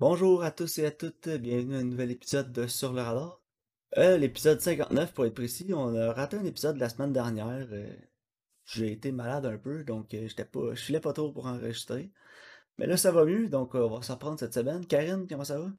Bonjour à tous et à toutes, bienvenue à un nouvel épisode de Sur le radar. Euh, l'épisode 59 pour être précis, on a raté un épisode la semaine dernière. euh, j'ai été malade un peu, donc euh, j'étais pas, je filais pas trop pour enregistrer. Mais là ça va mieux, donc on va s'en prendre cette semaine. Karine, comment ça va?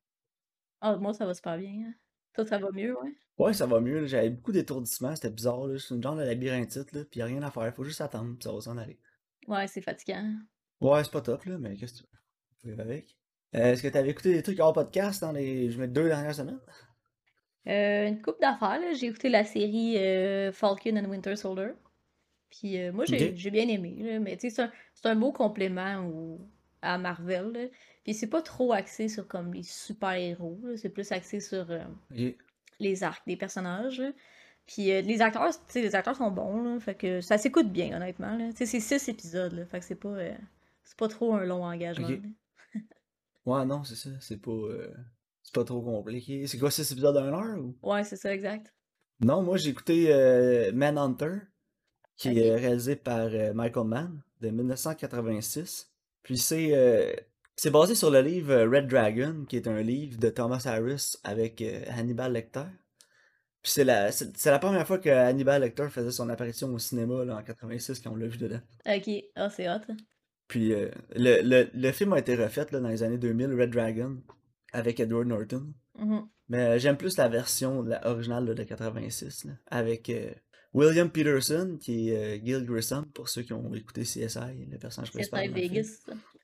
Ah, moi, ça va super bien. hein. Toi, ça va mieux, ouais? Ouais, ça va mieux, j'avais beaucoup d'étourdissements, c'était bizarre, là. c'est une genre de labyrinthite, là, pis y a rien à faire, faut juste attendre, pis ça va s'en aller. Ouais, c'est fatigant. Ouais, c'est pas top, là, mais qu'est-ce que tu veux? Faut vivre avec. Euh, Est-ce que t'avais écouté des trucs hors podcast dans les je mets deux dernières semaines? Euh, une couple d'affaires. J'ai écouté la série euh, Falcon and Winter Soldier. Puis moi, j'ai bien aimé, là. Mais tu sais, c'est un, un beau complément au- à Marvel, là. Puis c'est pas trop axé sur comme les super-héros. C'est plus axé sur les arcs des personnages, là. Puis euh, les acteurs, tu sais, les acteurs sont bons, là. Fait que ça s'écoute bien, honnêtement. Tu c'est six épisodes, là. Fait que c'est pas, euh, c'est pas trop un long engagement. Ouais, non, c'est ça, c'est pas, euh, c'est pas trop compliqué. C'est quoi, cet épisode d'une heure ou? Ouais, c'est ça, exact. Non, moi j'ai écouté euh, Manhunter, qui est réalisé par euh, Michael Mann, de 1986. Puis c'est euh, c'est basé sur le livre euh, Red Dragon, qui est un livre de Thomas Harris avec euh, Hannibal Lecter. Puis c'est la, c'est c'est la première fois que Hannibal Lecter faisait son apparition au cinéma là, en 86 quand on l'a vu dedans. Ok, ah, c'est hot. Puis euh, le, le, le film a été refait là, dans les années 2000, Red Dragon, avec Edward Norton. Mhm. Mais euh, j'aime plus la version la originale là, de 86, là, avec euh, William Peterson, qui est euh, Gil Grissom, pour ceux qui ont écouté CSI, le personnage principal. film. Vegas.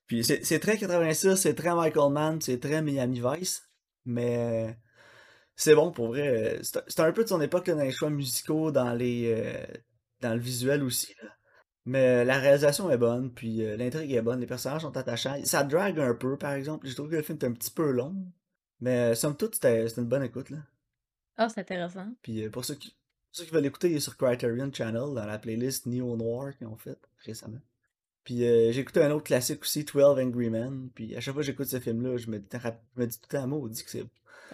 Puis c'est très 86, c'est très Michael Mann, c'est très Miami Vice, mais c'est bon pour vrai. C'est un peu de son époque là, dans les choix musicaux, dans les dans le visuel aussi. Là. Mais euh, la réalisation est bonne, puis euh, l'intrigue est bonne, les personnages sont attachants. Ça drague un peu, par exemple. Je trouve que le film est un petit peu long, mais euh, somme toute, c'était une bonne écoute. Là. Ah, c'est intéressant. Puis pour ceux qui, pour ceux qui veulent l'écouter, il est sur Criterion Channel, dans la playlist Neo Noir qu'ils ont fait récemment. Puis euh, j'ai écouté un autre classique aussi, 12 Angry Men. Puis à chaque fois que j'écoute ce film-là, je me, dis- je me dis tout le temps, maudit que c'est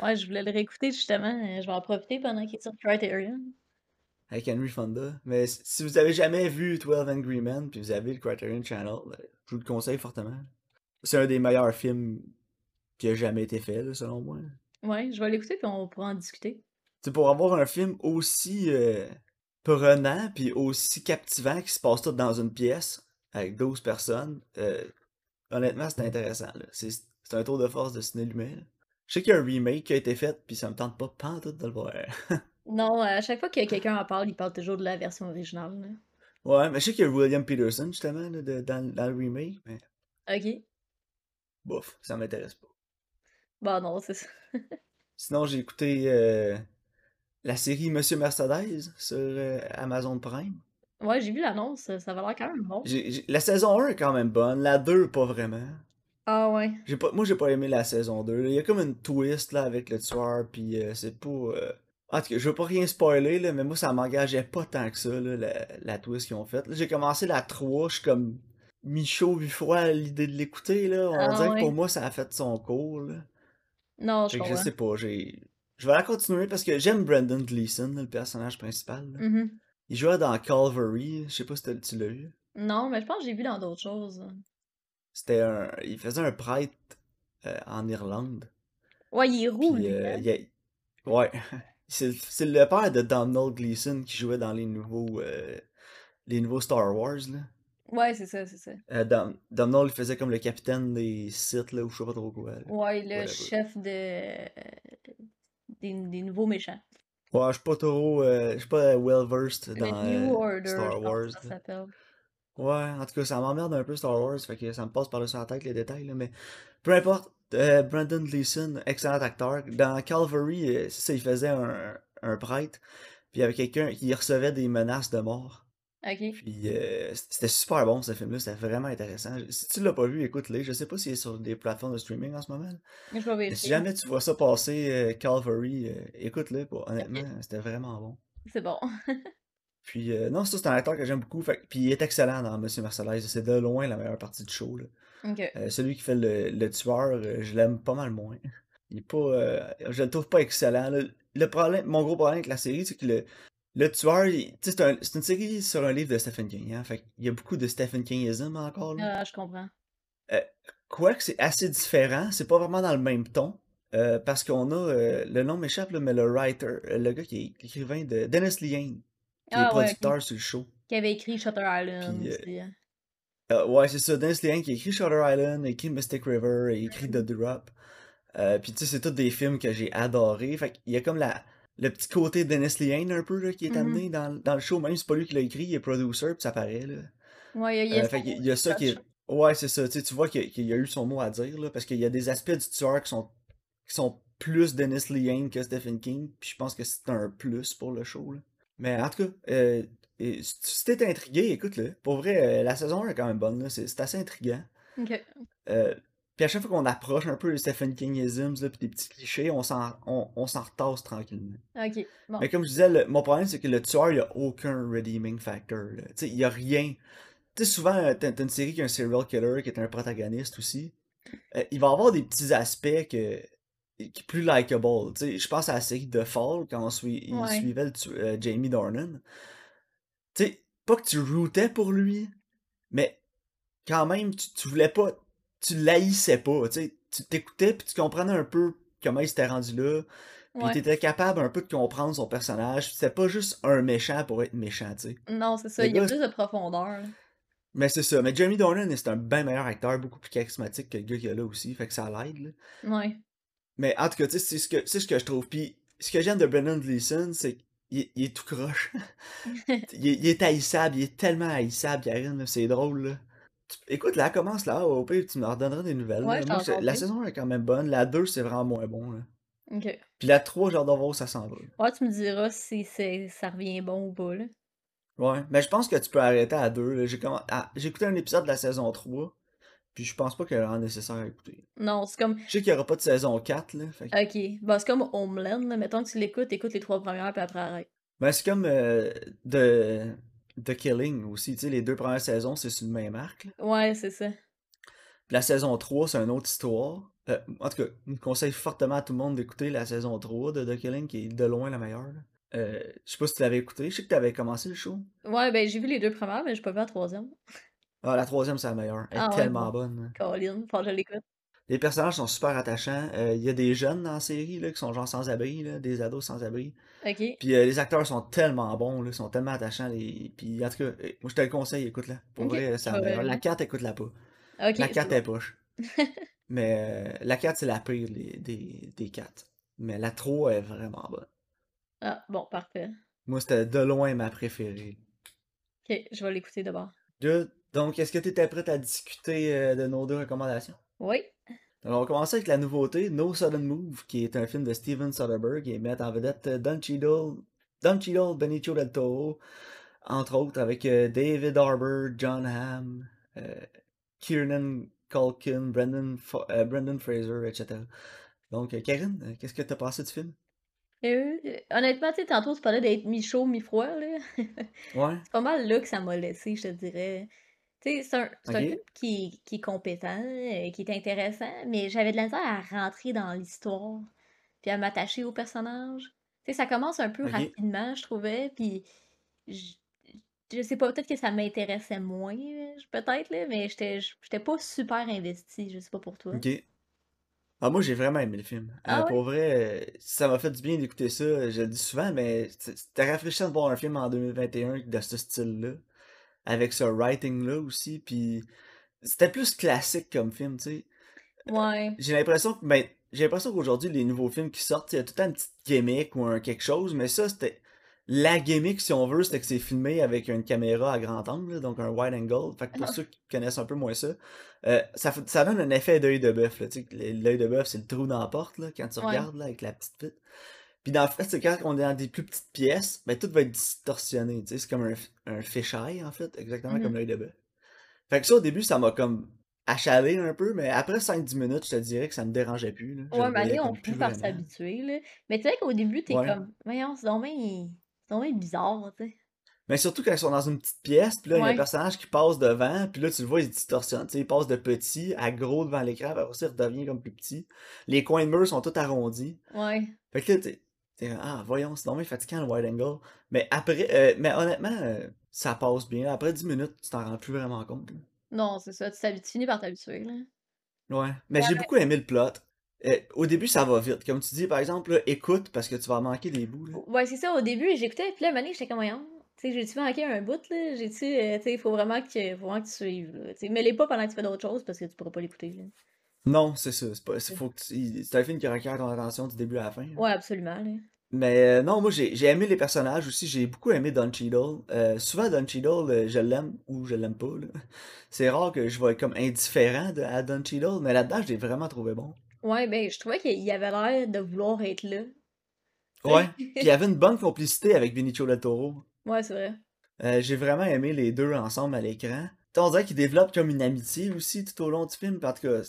Ouais, je voulais le réécouter justement. Je vais en profiter pendant qu'il est sur Criterion. Avec Henry Fonda. Mais si vous avez jamais vu 12 Angry Men, puis vous avez le Criterion Channel, ben, je vous le conseille fortement. C'est un des meilleurs films qui a jamais été fait, là, selon moi. Ouais, je vais l'écouter puis on pourra en discuter. C'est pour avoir un film aussi euh, prenant puis aussi captivant qui se passe tout dans une pièce avec 12 personnes. euh, honnêtement, c'est intéressant. C'est un tour de force de ciné humain. Je sais qu'il y a un remake qui a été fait puis ça me tente pas pantoute de le voir. Non, à chaque fois que quelqu'un en parle, il parle toujours de la version originale. là. ouais, mais je sais qu'il y a William Peterson justement là, de- dans, dans le remake, mais Ok. bof, ça m'intéresse pas. Bah non, c'est ça. Sinon, j'ai écouté euh, la série Monsieur Mercedes sur euh, Amazon Prime. Ouais, j'ai vu l'annonce, ça va l'air quand même bon. J'ai- j'ai- La saison 1 est quand même bonne, la 2 pas vraiment. Ah ouais. J'ai pas, moi, j'ai pas aimé la saison 2. là. Il y a comme une twist là, avec le tueur, puis euh, c'est pas. euh, En tout cas, je veux pas rien spoiler, là, mais moi, ça m'engageait pas tant que ça, là, la, la twist qu'ils ont faite. J'ai commencé la 3, je suis comme mi-chaud, mi-froid à l'idée de l'écouter. là. On Ah dirait que pour moi, ça a fait son cours. Là. Non, je je sais pas, j'ai. Je vais la continuer parce que j'aime Brendan Gleeson, là, le personnage principal. là. Mhm. Il jouait dans Calvary, je sais pas si tu l'as vu. Non, mais je pense que j'ai vu dans d'autres choses. C'était un. Il faisait un prêtre euh, en Irlande. Ouais, il est roux, Puis, lui. euh, hein? il y a- Ouais. C'est le père de Donald Gleason qui jouait dans les nouveaux, euh, les nouveaux Star Wars. Là. Ouais, c'est ça, c'est ça. Euh, Dom- il faisait comme le capitaine des Sith, là, ou je sais pas trop quoi. là. Ouais, le chef de... des, des nouveaux méchants. Ouais, je suis pas trop. euh, je suis pas well versed Le dans New euh, Order, Star je pense Wars. que ça s'appelle. Ouais, en tout cas, ça m'emmerde un peu Star Wars, fait que ça me passe par-dessus la tête les détails, là, mais peu importe. Euh, Brandon Gleeson, excellent acteur. Dans Calvary, euh, ça, il faisait un, un prêtre, puis il y avait quelqu'un qui recevait des menaces de mort. Ok. Puis euh, c'était super bon ce film-là, c'était vraiment intéressant. Si tu l'as pas vu, écoute-le. Je sais pas s'il est sur des plateformes de streaming en ce moment. Je vais si jamais tu vois ça passer, euh, Calvary, écoute-le. Honnêtement, c'était vraiment bon. c'est bon. Puis euh, non, ça c'est un acteur que j'aime beaucoup. Fait, puis il est excellent dans Monsieur Mercedes. C'est de loin la meilleure partie du show. Là. Euh, celui qui fait le, le tueur, euh, je l'aime pas mal moins. Il est pas. euh, je le trouve pas excellent. Le problème, mon gros problème avec la série, c'est que le, le tueur, il- c'est un- c'est une série sur un livre de Stephen King. Hein, fait qu'il y a beaucoup de Stephen Kingism encore. Là. Ah, je comprends. Euh, Quoique c'est assez différent, c'est pas vraiment dans le même ton. euh, parce qu'on a, euh, le nom m'échappe, mais le writer, euh, le gars qui est l'écrivain de Dennis Lehane, qui est Ah ouais, producteur sur le show. Qui avait écrit Shutter Island Puis, euh, aussi. Euh, ouais, c'est ça, Dennis Lehane qui a écrit Shutter Island, a écrit Mystic River, a écrit The Drop. Euh, puis tu sais, c'est tous des films que j'ai adorés. Fait qu'il y a comme la, le petit côté de Dennis Lehane un peu là, qui est Mhm. amené dans, dans le show, même si c'est pas lui qui l'a écrit, il est producer, puis ça paraît là. Ouais, il y a, Euh, fait y a ça qui est. Ouais, c'est ça. Tu sais, tu vois qu'il y a eu son mot à dire, là, parce qu'il y a des aspects du tueur qui sont, qui sont plus Dennis Lehane que Stephen King, puis je pense que c'est un plus pour le show, là. Mais en tout cas, euh, et si t'es intrigué, écoute-le. Pour vrai, euh, la saison 1 est quand même bonne, là. C'est assez intriguant. Euh, puis à chaque fois qu'on approche un peu les Stephen Kingisms, puis des petits clichés, on s'en on, retasse tranquillement. Bon. Mais comme je disais, le- mon problème, c'est que le tueur, il a aucun redeeming factor. il y a rien. Tu sais, souvent, euh, t'as une série qui a un serial killer qui est un protagoniste aussi. Euh, il va avoir des petits aspects que, qui plus likable. Je pense à la série The Fall, quand on sui- il Ouais. suivait le euh, Jamie Dornan. Tu sais, pas que tu rootais pour lui, mais quand même, tu, tu voulais pas. Tu l'haïssais pas. Tu sais, tu t'écoutais puis tu comprenais un peu comment il s'était rendu là. Puis Ouais. t'étais capable un peu de comprendre son personnage. C'était pas juste un méchant pour être méchant, tu sais. Non, c'est ça. Il y a plus de profondeur. Mais c'est ça. Mais Jamie Dornan, c'est un bien meilleur acteur, beaucoup plus charismatique que le gars qu'il y a là aussi. Fait que ça l'aide, là. Ouais. Mais en tout cas, tu sais, c'est ce que, c'est ce que je trouve. Puis ce que j'aime de Brendan Gleeson, c'est il est tout croche. il, est, il est haïssable, il est tellement haïssable, Karine, c'est drôle, là. Tu- écoute, là, commence là, au pire, tu me redonneras des nouvelles. Ouais, Moi, la saison 1 est quand même bonne, la 2, c'est vraiment moins bon, là. Ok. Puis la 3, j'ai hâte de voir ça s'en va. Ouais, tu me diras si ça revient bon ou pas, là. Ouais, mais je pense que tu peux arrêter à 2. J'ai commen- ah, j'ai écouté un épisode de la saison 3, puis je pense pas qu'il y a vraiment nécessaire à écouter. Non, c'est comme. Je sais qu'il y aura pas de saison 4, là. Fait que- Ok. Bah, c'est comme Homeland, là. Mettons que tu l'écoutes, écoute les trois premières, puis après arrête. Ben, c'est comme euh, The, The Killing aussi, tu sais, les deux premières saisons, c'est sur le même arc. là. Ouais, c'est ça. Puis la saison 3, c'est une autre histoire. Euh, en tout cas, je conseille fortement à tout le monde d'écouter la saison 3 de The Killing, qui est de loin la meilleure. là. Euh, je sais pas si tu l'avais écouté, je sais que tu avais commencé le show. Ouais, ben, j'ai vu les deux premières, mais j'ai pas vu la troisième. Ah, la troisième, c'est la meilleure. Elle est Ah ouais, tellement bon. bonne. là. Colin, faut que je l'écoute. Les personnages sont super attachants. Euh, Il y a des jeunes dans la série là, qui sont genre sans-abri, là, des ados sans-abri. Ok. Puis euh, les acteurs sont tellement bons, là, sont tellement attachants. Les... Puis en tout cas, euh, moi je te le conseille, écoute-la. Pour Ok, vrai, c'est je la vais- meilleure. La 4, écoute-la pas. Ok, La c'est 4 bon. est poche. Mais euh, la 4, c'est la pire des, des, des 4. Mais la 3 est vraiment bonne. Ah, bon, parfait. Moi, c'était de loin ma préférée. Ok, je vais l'écouter d'abord. Good. Donc, est-ce que tu étais prête à discuter euh, de nos deux recommandations? Oui. Alors, on va commencer avec la nouveauté No Sudden Move, qui est un film de Steven Soderbergh et met en vedette euh, Don Cheadle, Don Cheadle, Benicio del Toro, entre autres, avec euh, David Harbour, John Hamm, euh, Kiernan Culkin, Brendan, Brendan Fraser, etc. Donc, Karine, qu'est-ce que t'as pensé du film? Euh, honnêtement, tu sais, tantôt, tu parlais d'être mi-chaud, mi-froid, là. Ouais, C'est pas mal là que ça m'a laissé, je te dirais. C'est un, c'est un ok, film qui, qui est compétent, euh, qui est intéressant, mais j'avais de la misère à rentrer dans l'histoire, puis à m'attacher au personnage. Ça commence un peu rapidement, je trouvais, puis je, je sais pas, peut-être que ça m'intéressait moins, euh, peut-être, là, mais j'étais pas super investie, je sais pas pour toi. ok. Ah, moi, j'ai vraiment aimé le film. Euh, Ah ouais? pour vrai, ça m'a fait du bien d'écouter ça. Je le dis souvent, mais c'était rafraîchissant de voir un film en 2021 de ce style-là? Avec ce writing-là aussi. Puis c'était plus classique comme film, tu sais. Ouais, J'ai l'impression que, ben, j'ai l'impression qu'aujourd'hui, les nouveaux films qui sortent, il y a tout le temps une petite gimmick ou un quelque chose, mais ça, c'était. La gimmick, si on veut, c'était que c'est filmé avec une caméra à grand angle, donc un wide angle. Fait que pour Ah. ceux qui connaissent un peu moins ça, euh, ça, fait- ça donne un effet d'œil de bœuf. L'œil de bœuf, c'est le trou dans la porte là, quand tu ouais, regardes là, avec la petite vitre. Puis dans le fait, c'est quand on est dans des plus petites pièces, ben tout va être distorsionné. tu sais, C'est comme un, un fisheye, en fait, exactement comme mhm. l'œil de bœuf. Fait que ça, au début, ça m'a comme achalé un peu, mais après 5-10 minutes, je te dirais que ça me dérangeait plus. Là. Ouais, mais allez, on comme plus finit par s'habituer, là. Mais tu sais qu'au début, t'es Ouais. comme, voyons, c'est bien bizarre, tu sais. Mais surtout quand ils sont dans une petite pièce, puis là, il y a un personnage qui passe devant, puis là, tu le vois, il se distorsionne. Tu sais, il passe de petit à gros devant l'écran, puis après ça, il redevient comme plus petit. Les coins de mur sont tous arrondis. ouais. Fait que là, comme, ah, voyons, c'est normal fatigant le wide angle. Mais après, euh, mais honnêtement, euh, ça passe bien. Après 10 minutes, tu t'en rends plus vraiment compte. là. Non, c'est ça, tu finis par t'habituer, là. Ouais, mais j'ai beaucoup aimé le plot. Euh, au début, ça va vite. Comme tu dis, par exemple, là, écoute parce que tu vas manquer des bouts. Là. Ouais, c'est ça, au début, j'écoutais, puis là, à j'étais comme, voyons, tu sais, j'ai-tu manqué un bout, là? J'ai-tu, euh, il faut vraiment que, faut vraiment que tu suives, là. Sais, mets-les pas pendant que tu fais d'autres choses parce que tu pourras pas l'écouter. Non, c'est ça. C'est pas, c'est, faut que tu- c'est un film qui requiert ton attention du début à la fin. Ouais, absolument, là. Mais euh, non, moi j'ai j'ai aimé les personnages aussi, j'ai beaucoup aimé Don Cheadle. Euh, souvent Don Cheadle, euh, je l'aime ou je l'aime pas. là. C'est rare que je vais être comme indifférent de, à Don Cheadle, mais là-dedans je l'ai vraiment trouvé bon. Ouais, ben, je trouvais qu'il avait l'air de vouloir être là. Ouais. Puis il y avait une bonne complicité avec Benicio del Toro. Ouais, c'est vrai. J'ai vraiment aimé les deux ensemble à l'écran. On dirait qu'ils développent comme une amitié aussi tout au long du film. Tout cas,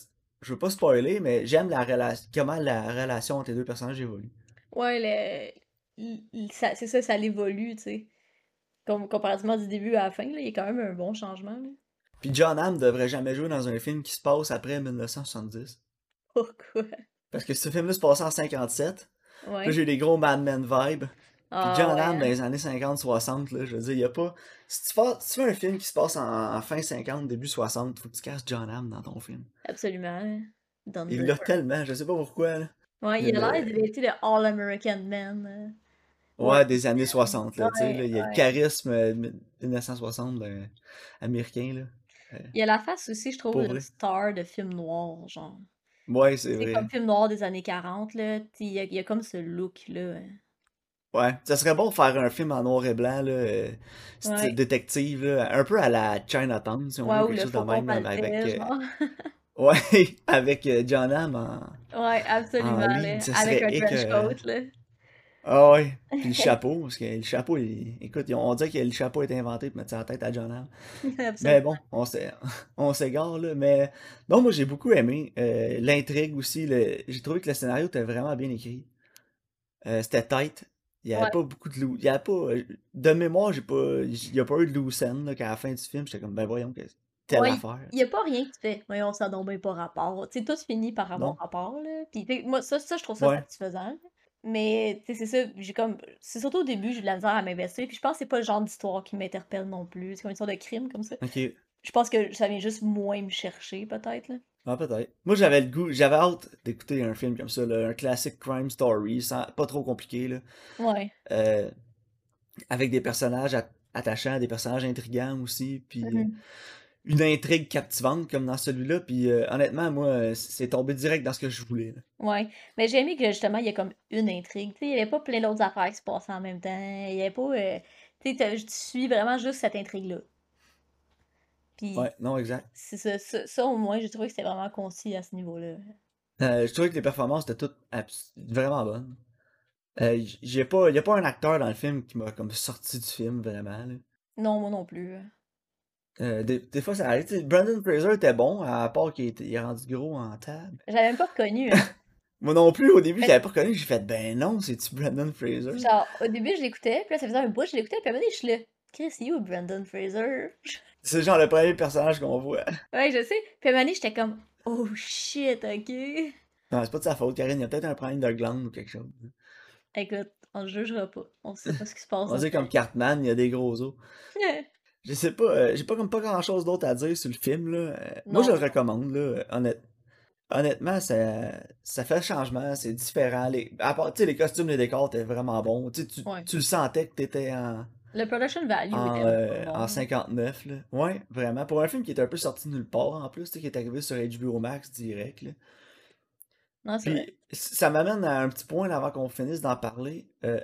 je veux pas spoiler, mais j'aime la relation, comment la relation entre les deux personnages évolue. Ouais, le... c'est ça, ça l'évolue, tu sais. Com- comparativement du début à la fin, là, il y a quand même un bon changement, là. Puis John Hamm devrait jamais jouer dans un film qui se passe après 1970. Pourquoi? Parce que ce film-là se passait en 57. Ouais. Là, j'ai des gros Mad Men vibes. Puis Ah, John Hamm, dans hein. les années 50-60, là, je veux dire, il y a pas... Si tu, fais, si tu fais un film qui se passe en, en fin 50, début 60, faut que tu casses John Hamm dans ton film. Absolument. hein. Il l'a tellement, je sais pas pourquoi, là. Ouais, Il il y a l'air d'être le All-American Man. euh. Ouais, Ouais. des années 60, là, tu sais, là, il y a le charisme euh, 1960 ben, américain, là. Il a la face aussi, je trouve, de star de film noir, genre. Ouais, c'est C'est vrai. comme film noir des années 40, là. Il y a, il y a comme ce look-là. hein. Ouais, ça serait bon de faire un film en noir et blanc, là, euh, Ouais. détective, là, un peu à la Chinatown, si on Ouais, veut, quelque chose de même, avec... euh. Ouais, avec euh, John Hamm en, Ouais, en absolument, ça Avec un trench coat, là. Ah ouais, puis le chapeau, parce que le chapeau, il- écoute, on dirait que le chapeau a été inventé pour mettre la tête à John Hamm. Mais bon, on s'é- on s'égare, là, mais non, moi j'ai beaucoup aimé euh, l'intrigue aussi, le- j'ai trouvé que le scénario était vraiment bien écrit. Euh, c'était tight, il y avait Ouais. pas beaucoup de lou... il y avait pas, de mémoire, j'ai pas, il y a pas eu de end, là, qu'à la fin du film, j'étais comme, ben voyons, que telle Ouais, affaire. il y a pas rien qui fait. Voyons, ça n'a bien pas rapport. Tu sais, tout finit par avoir Non, rapport, là. Puis, que moi, ça, ça, je trouve ça ouais, satisfaisant. Mais, tu c'est ça, j'ai comme... C'est surtout au début, j'ai de la misère à m'investir. Puis je pense que c'est pas le genre d'histoire qui m'interpelle non plus. C'est comme une sorte de crime, comme ça. Je pense que ça vient juste moins me chercher, peut-être, là. Ah, peut-être. Moi, j'avais le goût, j'avais hâte d'écouter un film comme ça, là, un classique crime story, sans, pas trop compliqué, là, Ouais. euh, avec des personnages at- attachants, des personnages intrigants aussi, puis euh, Mhm. une intrigue captivante comme dans celui-là, puis euh, honnêtement, moi, euh, c'est tombé direct dans ce que je voulais. là. Ouais. Mais j'ai aimé que, justement, il y a comme une intrigue. Il y avait pas plein d'autres affaires qui se passaient en même temps. Il y avait pas... Tu sais, tu suis vraiment juste cette intrigue-là. Puis, Ouais, non, exact. c'est ça, ça, ça, au moins, j'ai trouvé que c'était vraiment concis à ce niveau-là. Euh, je trouvais que les performances étaient toutes vraiment bonnes. Euh, j'ai pas, y a pas un acteur dans le film qui m'a comme sorti du film vraiment. là. Non, moi non plus. Euh, des, des fois, ça arrive. Brandon Fraser était bon, à part qu'il il est rendu gros en table. J'avais même pas reconnu. hein. Moi non plus, au début, l'avais pas reconnu. J'ai fait, ben non, c'est-tu Brandon Fraser? Genre, au début, je l'écoutais, puis là, ça faisait un bout, je l'écoutais, puis à un moment donné, je suis là. Chris, c'est où Brandon Fraser? C'est genre le premier personnage qu'on voit. Ouais, je sais. Puis à j'étais comme, oh shit, ok. Non, c'est pas de sa faute, Karine. Il y a peut-être un problème de glande ou quelque chose. Écoute, on le jugera pas. On sait pas ce qui se passe. On dit comme Cartman, il y a des gros os. Je sais pas, euh, j'ai pas comme pas grand chose d'autre à dire sur le film, là. Euh, moi, je le recommande, là. honnête- Honnêtement, ça, ça fait le changement, c'est différent. Les, à part, les costumes, les décors étaient vraiment bons. Tu, sais, tu, Ouais. tu le sentais que t'étais en, Le production value en, était euh, bon. en 59, là. Ouais, vraiment. Pour un film qui était un peu sorti de nulle part, en plus, qui est arrivé sur HBO Max direct, là. Non, c'est vrai. Puis, ça m'amène à un petit point là, avant qu'on finisse d'en parler. Euh,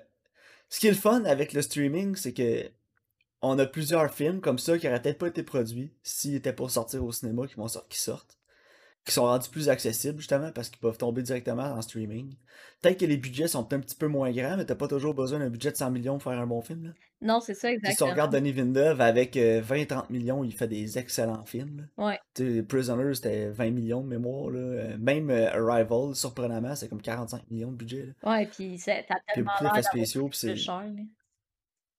ce qui est le fun avec le streaming, c'est que on a plusieurs films comme ça qui auraient peut-être pas été produits s'ils étaient pour sortir au cinéma, qui, vont qui sortent, qui sont rendus plus accessibles justement parce qu'ils peuvent tomber directement en streaming. Peut-être que les budgets sont un petit peu moins grands, mais t'as pas toujours besoin d'un budget de 100 millions pour faire un bon film. Là. Non, c'est ça, sais, Si on exactement. regarde Denis Villeneuve avec euh, 20-30 millions, il fait des excellents films. là. Ouais. Prisoners, c'était 20 millions de mémoire. Là. Euh, Même euh, Arrival, surprenamment, c'est comme 45 millions de budget. Là. Ouais, puis t'as tellement l'air spéciaux, puis plus c'est... cher, là.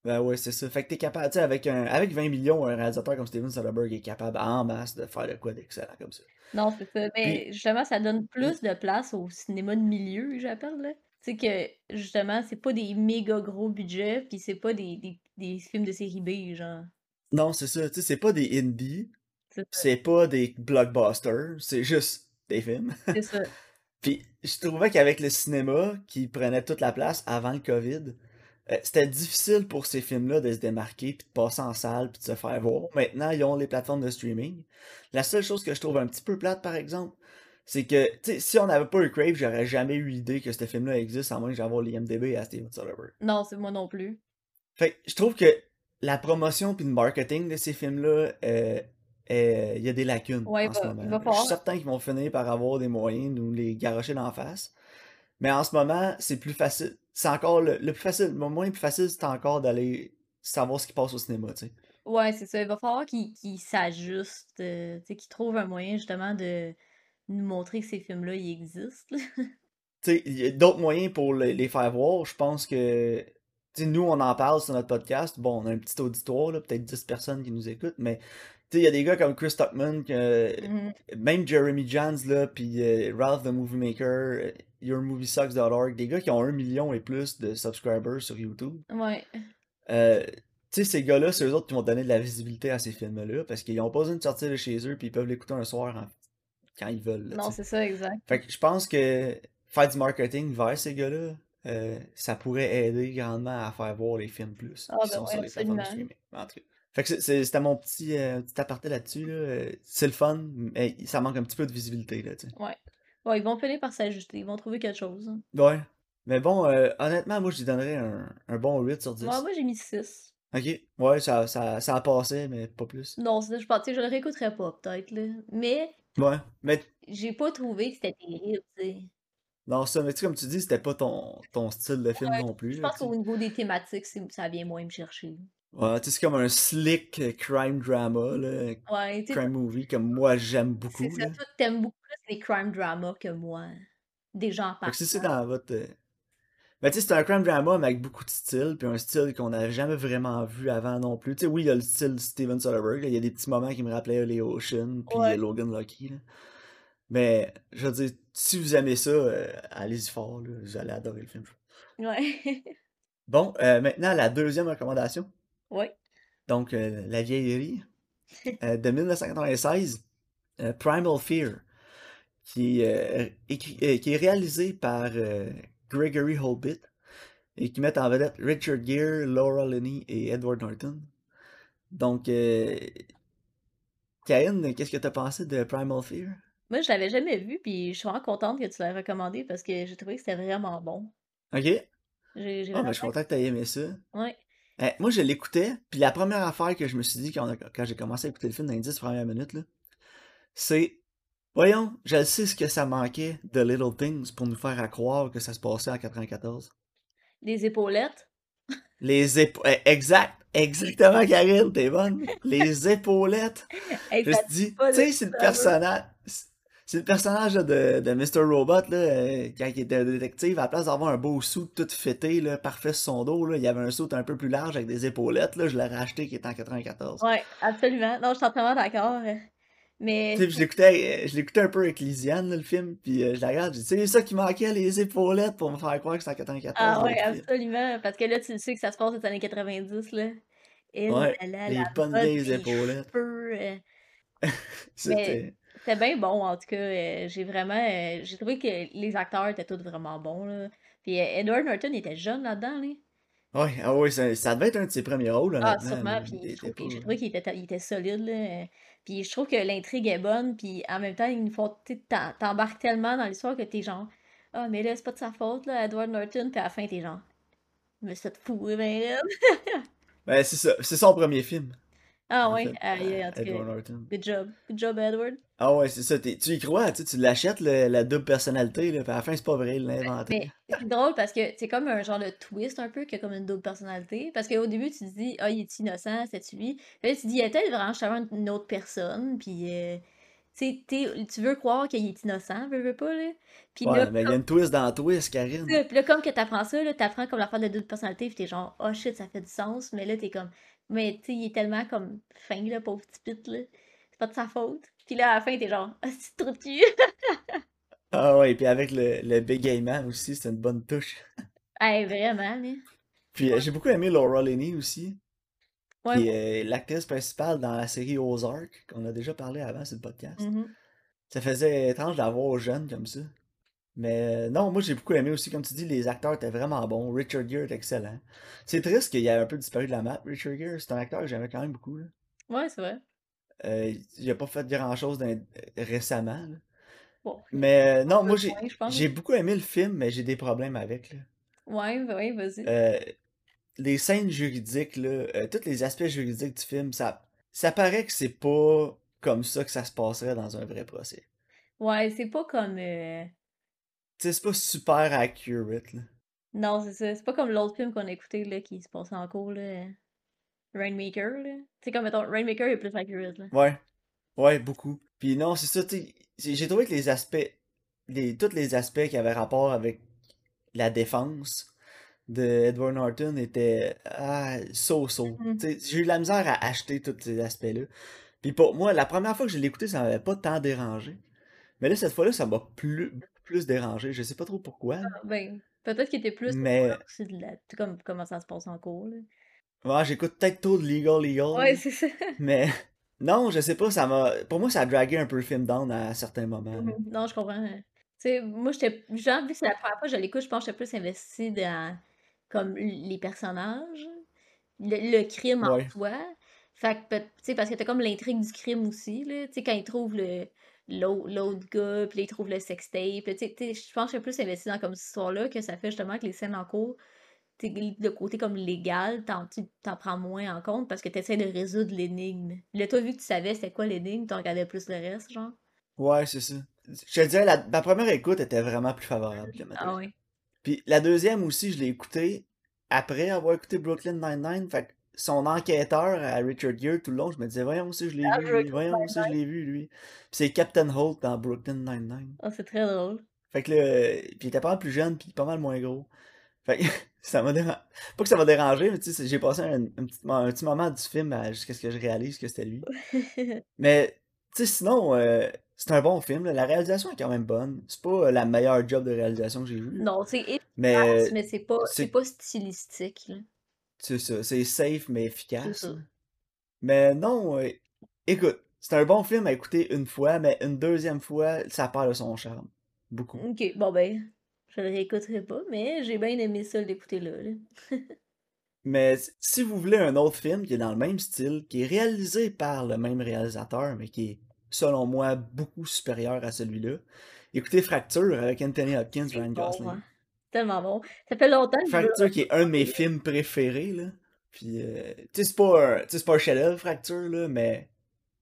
Ben ouais, c'est ça. Fait que t'es capable, tu sais, avec, un... avec 20 millions, un réalisateur comme Steven Soderbergh est capable en masse de faire de quoi d'excellent comme ça. Non, c'est ça. Puis, Mais justement, ça donne plus de place au cinéma de milieu, j'appelle, là. Tu sais que, justement, c'est pas des méga gros budgets, puis c'est pas des, des, des films de série B, genre. non, c'est ça. Tu sais, c'est pas des indies, c'est pas des blockbusters, c'est juste des films. C'est ça. Puis je trouvais qu'avec le cinéma, qui prenait toute la place avant le COVID, euh, c'était difficile pour ces films-là de se démarquer, puis de passer en salle, puis de se faire voir. Maintenant, ils ont les plateformes de streaming. La seule chose que je trouve un petit peu plate, par exemple, c'est que, si on n'avait pas eu Crave, j'aurais jamais eu l'idée que ce film-là existe, à moins que j'envoie l'IMDB à Steven Soderbergh. Non, c'est moi non plus. Fait je trouve que la promotion puis le marketing de ces films-là, euh, euh, il y a des lacunes Ouais, en ce moment. va Je suis certain qu'ils vont finir par avoir des moyens de nous les garocher d'en face. Mais en ce moment, c'est plus facile. C'est encore le, le plus facile. Le moyen le plus facile, c'est encore d'aller savoir ce qui passe au cinéma, tu sais. Ouais, c'est ça. Il va falloir qu'ils qu'ils s'ajustent, euh, tu sais, qu'ils trouvent un moyen justement de nous montrer que ces films-là, ils existent. Tu sais, il y a d'autres moyens pour le- les faire voir. Je pense que, tu sais, nous, on en parle sur notre podcast. Bon, on a un petit auditoire, peut-être 10 personnes qui nous écoutent, mais, il y a des gars comme Chris Tuckman, que, Mhm. même Jeremy Jans, là, puis euh, Ralph the Movie Maker, euh, YourMovieSucks.org, des gars qui ont un million et plus de subscribers sur YouTube. Ouais. Euh, tu sais, ces gars-là, c'est eux autres qui vont donner de la visibilité à ces films-là, parce qu'ils ont pas besoin de sortir de chez eux, puis ils peuvent l'écouter un soir en- quand ils veulent, là, Non, c'est ça, exact. Fait que je pense que faire du marketing vers ces gars-là, euh, ça pourrait aider grandement à faire voir les films plus Ah, qui ben sont ouais, sur les plateformes de absolument. streaming. En tout cas. Fait que c'était mon petit, euh, petit aparté là-dessus. Là. C'est le fun, mais ça manque un petit peu de visibilité. Là. Ouais. Bon, ils vont finir par s'ajuster. Ils vont trouver quelque chose. Ouais. Mais bon, euh, honnêtement, moi, je lui donnerais un, un bon 8 sur 10. Moi, moi j'ai mis 6. Ok. Ouais, ça, ça, ça a passé, mais pas plus. Non, je pense, sais, je le réécouterai pas, peut-être, là. Mais Ouais. Mais j'ai pas trouvé que c'était terrible, tu sais. non, ça, mais tu sais, comme tu dis, c'était pas ton, ton style de film Ouais, non plus. Je pense qu'au niveau des thématiques, ça vient moins me chercher. Ouais, tu sais, c'est comme un slick euh, crime drama, là, Ouais, tu sais, crime movie, comme moi j'aime beaucoup. c'est ça, Là. toi, t'aimes beaucoup plus les crime dramas que moi. Des gens Fait que si c'est partant. dans votre. euh, Ben, tu sais, c'est un crime drama mais avec beaucoup de style, puis un style qu'on n'a jamais vraiment vu avant non plus. Tu sais, oui, il y a le style Steven Soderbergh, là, il y a des petits moments qui me rappelaient les Ocean, puis Ouais. euh, Logan Lucky. Là. Mais, je veux dire, si vous aimez ça, euh, allez-y fort, là, vous allez adorer le film. Ouais. Bon, euh, maintenant, la deuxième recommandation. Ouais. Donc, euh, La vieillerie euh, de 1996, euh, Primal Fear, qui, est, écrit- qui est réalisé par Gregory Holbit et qui met en vedette Richard Gere, Laura Linney et Edward Norton. Donc, Karine, qu'est-ce que t'as pensé de Primal Fear? Moi, je l'avais jamais vu, puis je suis vraiment contente que tu l'aies recommandé parce que j'ai trouvé que c'était vraiment bon. Ok? Ah, ben, je suis content que t'aies aimé ça. Ouais. Euh, moi, je l'écoutais, puis la première affaire que je me suis dit quand, j'ai commencé à écouter le film dans les 10 premières minutes, là, c'est Voyons, je sais ce que ça manquait de Little Things pour nous faire à croire que ça se passait en 94. Les épaulettes? Les épaulettes. Exact, exactement, Karine, t'es bonne. Les épaulettes. Hey, Je me suis dit, tu sais, c'est le personnage. C'est le personnage là, de, de Mr. Robot, là, euh, quand il était détective, à la place d'avoir un beau sou tout fêté, là, parfait sur son dos, là, il y avait un saut un peu plus large avec des épaulettes, là, je l'ai racheté qui était en 94. Ouais, absolument. Non, je suis entièrement d'accord. Mais sais, puis je l'écoutais, euh, je l'écoutais un peu avec Lisiane, le film, puis euh, je la regarde, j'ai dit, c'est ça qui manquait, les épaulettes, pour me faire croire que c'est en 94. Ah film. absolument. Parce que là, tu sais que ça se passe dans les années 90, là. Et Ouais, là, les bonnes vieilles des épaulettes. cheveux, euh, C'était... C'était bien bon, en tout cas. euh, j'ai vraiment. euh, j'ai trouvé que les acteurs étaient tous vraiment bons, là. Puis euh, Edward Norton était jeune là-dedans, là. Ouais, ah ouais, ça, ça devait être un de ses premiers rôles, Ah, honnêtement. sûrement. là. Puis Il je trouve, j'ai trouvé qu'il était, il était solide, là. Puis je trouve que l'intrigue est bonne. Puis en même temps, ils nous font. tu sais, t'en- T'embarques tellement dans l'histoire que t'es genre. Ah, mais là, c'est pas de sa faute, là, Edward Norton. Puis à la fin, t'es genre. Mais c'est fou, ben là. Ben, c'est ça, c'est son premier film, Ah en ouais, aïe, en tout Edward cas. Norton. Good job. Good job, Edward. Ah ouais, c'est ça, tu y crois, tu tu l'achètes, la double personnalité, là, puis à la fin, c'est pas vrai, il l'a inventé. Mais c'est drôle parce que c'est comme un genre de twist un peu, qui a comme une double personnalité. Parce qu'au début, tu te dis, ah, il est innocent, c'est lui. Puis là, tu te dis, il peut-être vraiment justement une autre personne. Puis, euh, tu veux croire qu'il est innocent, veux, veux pas, là. Puis Ouais, là, mais il y a une twist dans la twist, Karine. puis là, comme que t'apprends ça, là, t'apprends comme l'affaire de double personnalité, puis t'es genre, oh shit, ça fait du sens. Mais là, t'es comme, mais tu sais, il est tellement comme fin, là, pauvre petit pit, là. C'est pas de sa faute. Puis là, à la fin, t'es genre, ah, c'est trop cul. Ah ouais, puis avec le, le bégaiement aussi, c'est une bonne touche. hey, vraiment, là. Puis euh, j'ai beaucoup aimé Laura Linney aussi, Ouais, qui est euh, l'actrice principale dans la série Ozark, qu'on a déjà parlé avant sur le podcast. mhm. ça faisait étrange d'avoir jeune comme ça. Mais non, moi j'ai beaucoup aimé aussi, comme tu dis, les acteurs étaient vraiment bons. Richard Gere est excellent. C'est triste qu'il ait un peu disparu de la map, Richard Gere. C'est un acteur que j'aimais quand même beaucoup. Là. Ouais, c'est vrai. Euh, il a pas fait grand chose récemment. Là. Bon, Mais non, moi j'ai beaucoup aimé le film, mais j'ai des problèmes avec. Là. Ouais, ouais, vas-y. Euh, les scènes juridiques, là, euh, tous les aspects juridiques du film, ça, ça paraît que c'est pas comme ça que ça se passerait dans un vrai procès. Ouais, c'est pas comme. C'est pas super accurate. Là. Non, c'est ça. C'est pas comme l'autre film qu'on a écouté là, qui se passait en cours, là. Rainmaker, là. C'est comme, mettons, Rainmaker est plus accurate, là. Ouais. Ouais, beaucoup. Puis non, c'est ça, j'ai trouvé que les aspects, les, tous les aspects qui avaient rapport avec la défense de Edward Norton étaient ah, so-so. Mhm. Sais, J'ai eu de la misère à acheter tous ces aspects-là. Puis pour moi, la première fois que je l'ai écouté, ça m'avait pas tant dérangé. Mais là, cette fois-là, ça m'a plus, plus dérangé. Je sais pas trop pourquoi. là. Ben, peut-être qu'il était plus. Mais de la... comme comment ça se passe en cours, là. ouais, j'écoute peut-être trop de Legal Legal. Ouais, c'est ça. Mais non, je sais pas, ça m'a. Pour moi, ça a dragué un peu le film down à certains moments. là. Mhm. Non, je comprends. Tu sais, moi, j'étais. Genre, vu que c'est la première fois que je l'écoute, je pense que j'étais plus investie dans comme les personnages, le, le crime en soi. Fait que, tu sais, parce que t'as comme l'intrigue du crime aussi, là. Tu sais, quand ils trouvent le l'autre gars, puis là, ils trouvent le sextape. Je pense que je suis plus investie dans comme cette histoire-là que ça fait justement que les scènes en cours, le côté comme légal, t'en t'en prends moins en compte parce que t'essaies de résoudre l'énigme. Là, toi, vu que tu savais c'était quoi l'énigme, tu regardais plus le reste, genre? Ouais, c'est ça. Je te dirais, la, ma première écoute était vraiment plus favorable que ma Ah ouais. Puis la deuxième aussi, je l'ai écoutée après avoir écouté Brooklyn Nine-Nine. Fait son enquêteur à Richard Gere tout le long, je me disais, voyons si je l'ai Ah, vu, lui, voyons si je l'ai vu, lui. Puis c'est Captain Holt dans Brooklyn Nine-Nine. Ah, c'est très drôle. Fait que là, puis il était pas mal plus jeune, puis pas mal moins gros. Fait que ça m'a dérangé. Pas que ça m'a dérangé, mais tu sais, j'ai passé un, un petit, mo- un petit moment du film jusqu'à ce que je réalise que c'était lui. Mais, tu sais, sinon, euh, c'est un bon film. là. La réalisation est quand même bonne. C'est pas euh, la meilleure job de réalisation que j'ai vue. non, c'est Mais mais c'est pas, pas stylistique, là. C'est ça. C'est safe, mais efficace. ça. Mais non, euh, écoute, c'est un bon film à écouter une fois, mais une deuxième fois, ça perd de son charme. Beaucoup. Ok, bon ben, je le réécouterai pas, mais j'ai bien aimé ça l'écouter là, là. Mais si vous voulez un autre film qui est dans le même style, qui est réalisé par le même réalisateur, mais qui est, selon moi, beaucoup supérieur à celui-là, écoutez Fracture avec Anthony Hopkins, Ryan bon, Gosling. hein? Tellement bon. Ça fait longtemps que je Fracture qui est un de mes films préférés, là. Puis, euh, tu sais, c'est pas c'est pas un Fracture, là, mais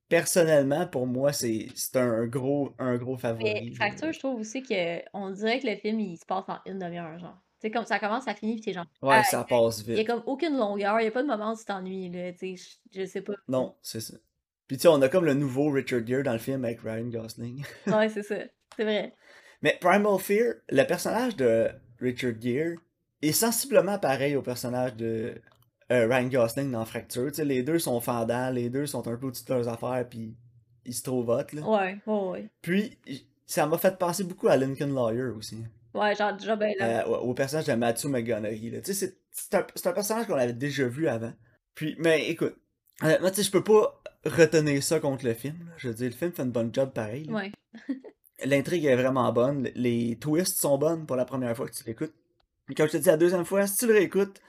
personnellement, pour moi, c'est un gros, un gros Mais favori. là. Fracture, je trouve aussi que on dirait que le film il se passe en une demi-heure, genre. Tu sais, comme ça commence, ça finit, pis t'es genre. Ouais, Ah, ça passe il y a vite. comme aucune longueur, il y a pas de moment où tu t'ennuies, là. Tu sais, je je sais pas. Non, c'est ça. Puis, tu sais, on a comme le nouveau Richard Gere dans le film avec Ryan Gosling. Ouais, c'est ça. C'est vrai. Mais Primal Fear, le personnage de Richard Gere est sensiblement pareil au personnage de euh, Ryan Gosling dans Fracture. Les deux sont fendants, les deux sont un peu au-dessus de leurs affaires, puis ils se trouvent hot, là. Ouais, ouais, ouais. Puis, ça m'a fait penser beaucoup à Lincoln Lawyer aussi. Ouais, genre, déjà, ben là. Euh, au personnage de Matthew. Tu sais, c'est- un, personnage qu'on avait déjà vu avant. Puis, mais écoute, honnêtement, tu sais, je peux pas retenir ça contre le film. là. Je veux dire, le film fait une bonne job pareil. là. Ouais. L'intrigue est vraiment bonne. Les twists sont bonnes pour la première fois que tu l'écoutes. Mais comme je te dis la deuxième fois, si tu le réécoutes,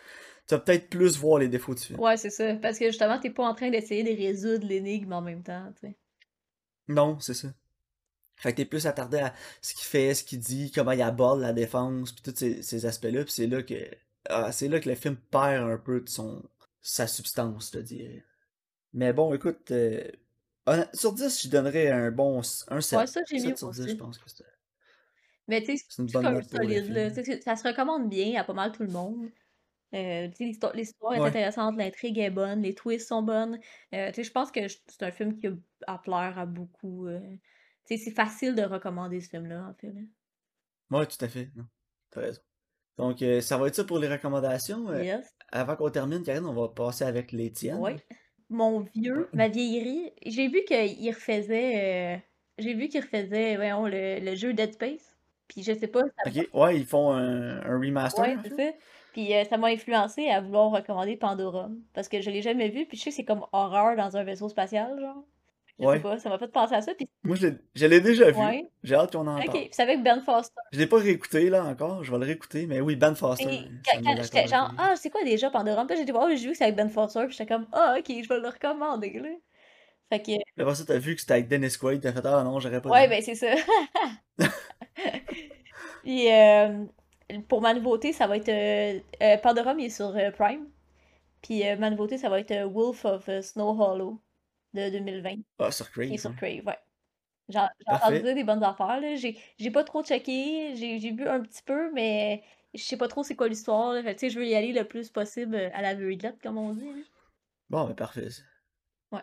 tu vas peut-être plus voir les défauts du film. Ouais, c'est ça. Parce que justement, t'es pas en train d'essayer de résoudre l'énigme en même temps, tu sais. Non, c'est ça. Fait que t'es plus attardé à ce qu'il fait, ce qu'il dit, comment il aborde la défense, puis tous ces, ces aspects-là, puis c'est là que ah, c'est là que le film perd un peu de son sa substance, je te dirais. Mais bon, écoute, euh, sur 10, je donnerais un bon un 7. Ouais, ça, j'ai mis 7 sur moi 10, je pense que c'est Mais tu sais, c'est une bonne comme solide, ça se recommande bien à pas mal tout le monde. Euh, l'histoire l'histoire est Ouais. intéressante, l'intrigue est bonne, les twists sont bonnes. Euh, je pense que c'est un film qui a plaire à beaucoup. euh. C'est facile de recommander ce film-là, en fait. là. Ouais, tout à fait. T'as raison. Donc, ça va être ça pour les recommandations. Yes. avant qu'on termine, Karine, on va passer avec les tiennes. Ouais. Mon vieux, ma vieillerie, j'ai vu qu'il refaisait. euh, J'ai vu qu'il refaisait, voyons, le, le jeu Dead Space. Puis je sais pas, ça Ok, ouais, ils font un, un remaster. Ouais, c'est ça. Puis euh, ça m'a influencé à vouloir recommander Pandora. Parce que je l'ai jamais vu, puis je sais que c'est comme horreur dans un vaisseau spatial, genre. Je sais Ouais. pas, ça m'a fait penser à ça. Puis, Moi, je l'ai déjà vu. ouais. J'ai hâte qu'on en Ok, parle. puis c'est avec Ben Foster. Je l'ai pas réécouté là encore, je vais le réécouter, mais oui, Ben Foster, Et ça quand, j'étais genre, ah, c'est quoi déjà Pandora? Puis dit, oh, j'ai vu que c'est avec Ben Foster. Puis j'étais comme, ah, ok, je vais le recommander, là. Fait que, Après ça, t'as vu que c'était avec Dennis Quaid, t'as fait Ah non, j'aurais pas ouais, ben c'est ça. Puis, euh, pour ma nouveauté, ça va être. euh, euh, Pandora, mais il est sur euh, Prime. Puis, euh, ma nouveauté, ça va être euh, Wolf of euh, Snow Hollow de 2020. Ah, sur Crave. sur hein. Crave, ouais. J'ai j'ai entendu Parfait. dire des bonnes affaires. J'ai pas trop checké, j'ai vu un petit peu, mais je sais pas trop c'est quoi l'histoire, je veux y aller le plus possible euh, à la l'aveuglette, comme on dit, là. Bon, ben parfait. Ouais.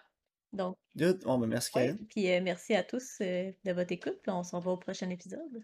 Donc, Good. Bon, ben merci. Puis euh, merci à tous euh, de votre écoute, puis on se revoit au prochain épisode.